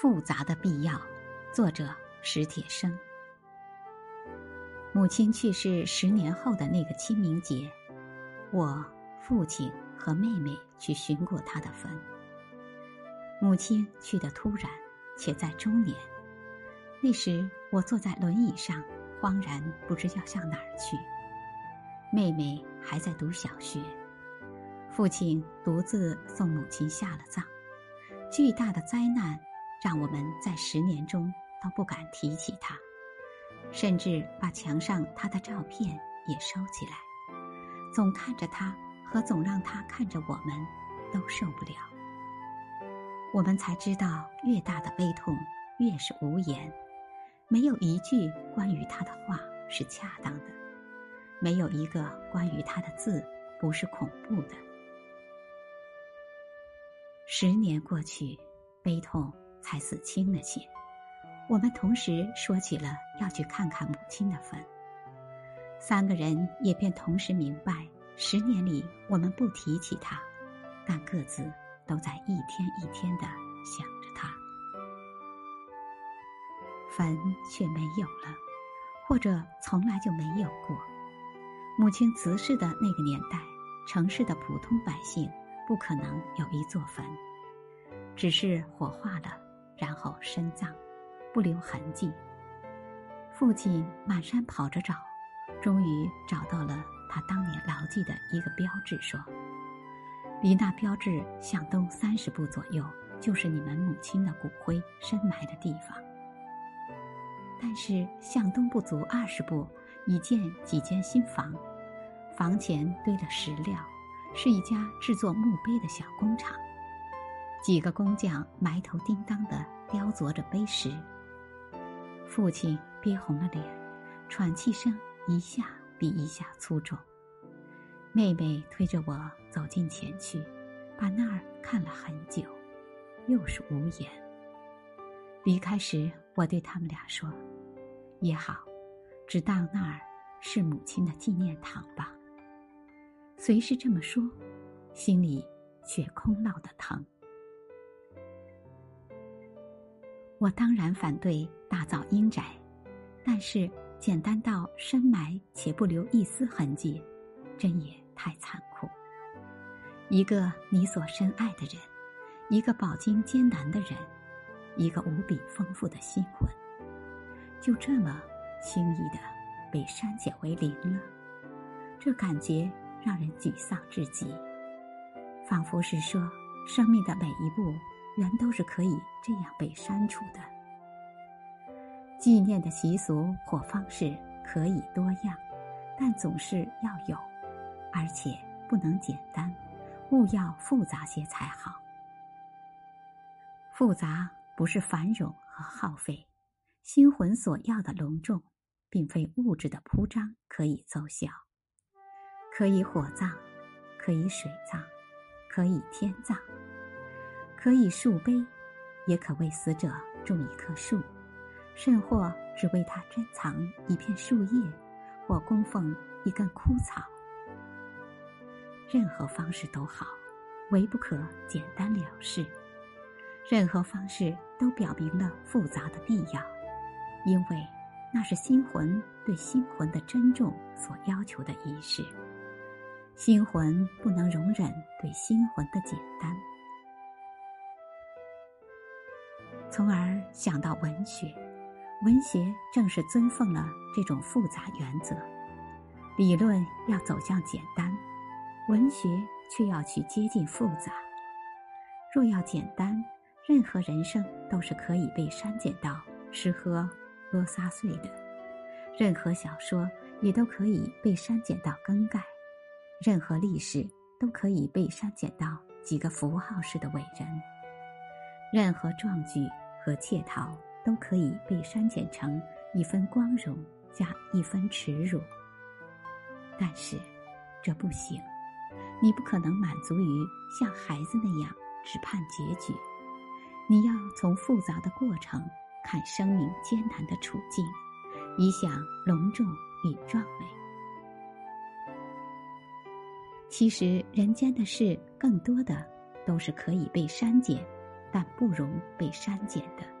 复杂的必要，作者史铁生。母亲去世十年后的那个清明节，我父亲和妹妹去寻过她的坟。母亲去的突然，且在中年。那时我坐在轮椅上，慌然不知要向哪儿去。妹妹还在读小学，父亲独自送母亲下了葬。巨大的灾难，让我们在十年中都不敢提起他，甚至把墙上他的照片也收起来。总看着他和总让他看着我们，都受不了。我们才知道，越大的悲痛，越是无言。没有一句关于他的话是恰当的。没有一个关于他的字不是恐怖的。十年过去，悲痛才死轻了些。我们同时说起了要去看看母亲的坟。三个人也便同时明白，十年里我们不提起他，但各自都在一天一天的想着他。坟却没有了，或者从来就没有过。母亲辞世的那个年代，城市的普通百姓不可能有一座坟，只是火化了，然后深葬，不留痕迹。父亲满山跑着找，终于找到了他当年牢记的一个标志，说：“离那标志向东三十步左右，就是你们母亲的骨灰深埋的地方。”但是向东不足二十步，已见几间新房。房前堆了石料，是一家制作墓碑的小工厂。几个工匠埋头叮当的雕琢着碑石。父亲憋红了脸，喘气声一下比一下粗重。妹妹推着我走近前去，把那儿看了很久，又是无言。离开时，我对他们俩说：“也好，只当那儿是母亲的纪念堂吧。”虽是这么说，心里却空落的疼。我当然反对打造阴宅，但是简单到深埋且不留一丝痕迹，真也太残酷。一个你所深爱的人，一个饱经艰难的人，一个无比丰富的心魂，就这么轻易的被删减为零了，这感觉。让人沮丧至极，仿佛是说，生命的每一步，原都是可以这样被删除的。纪念的习俗或方式可以多样，但总是要有，而且不能简单，勿要复杂些才好。复杂不是繁荣和耗费，心魂所要的隆重，并非物质的铺张可以奏效。可以火葬，可以水葬，可以天葬，可以树碑，也可为死者种一棵树，甚或只为他珍藏一片树叶，或供奉一根枯草。任何方式都好，唯不可简单了事。任何方式都表明了复杂的必要，因为那是心魂对心魂的珍重所要求的仪式。心魂不能容忍对心魂的简单，从而想到文学。文学正是尊奉了这种复杂原则。理论要走向简单，文学却要去接近复杂。若要简单，任何人生都是可以被删减到吃喝喝撒碎的；任何小说也都可以被删减到更改。任何历史都可以被删减到几个符号式的伟人，任何壮举和窃逃都可以被删减成一分光荣加一分耻辱。但是，这不行，你不可能满足于像孩子那样只盼结局，你要从复杂的过程看生命艰难的处境，以想隆重与壮美。其实，人间的事更多的都是可以被删减，但不容被删减的。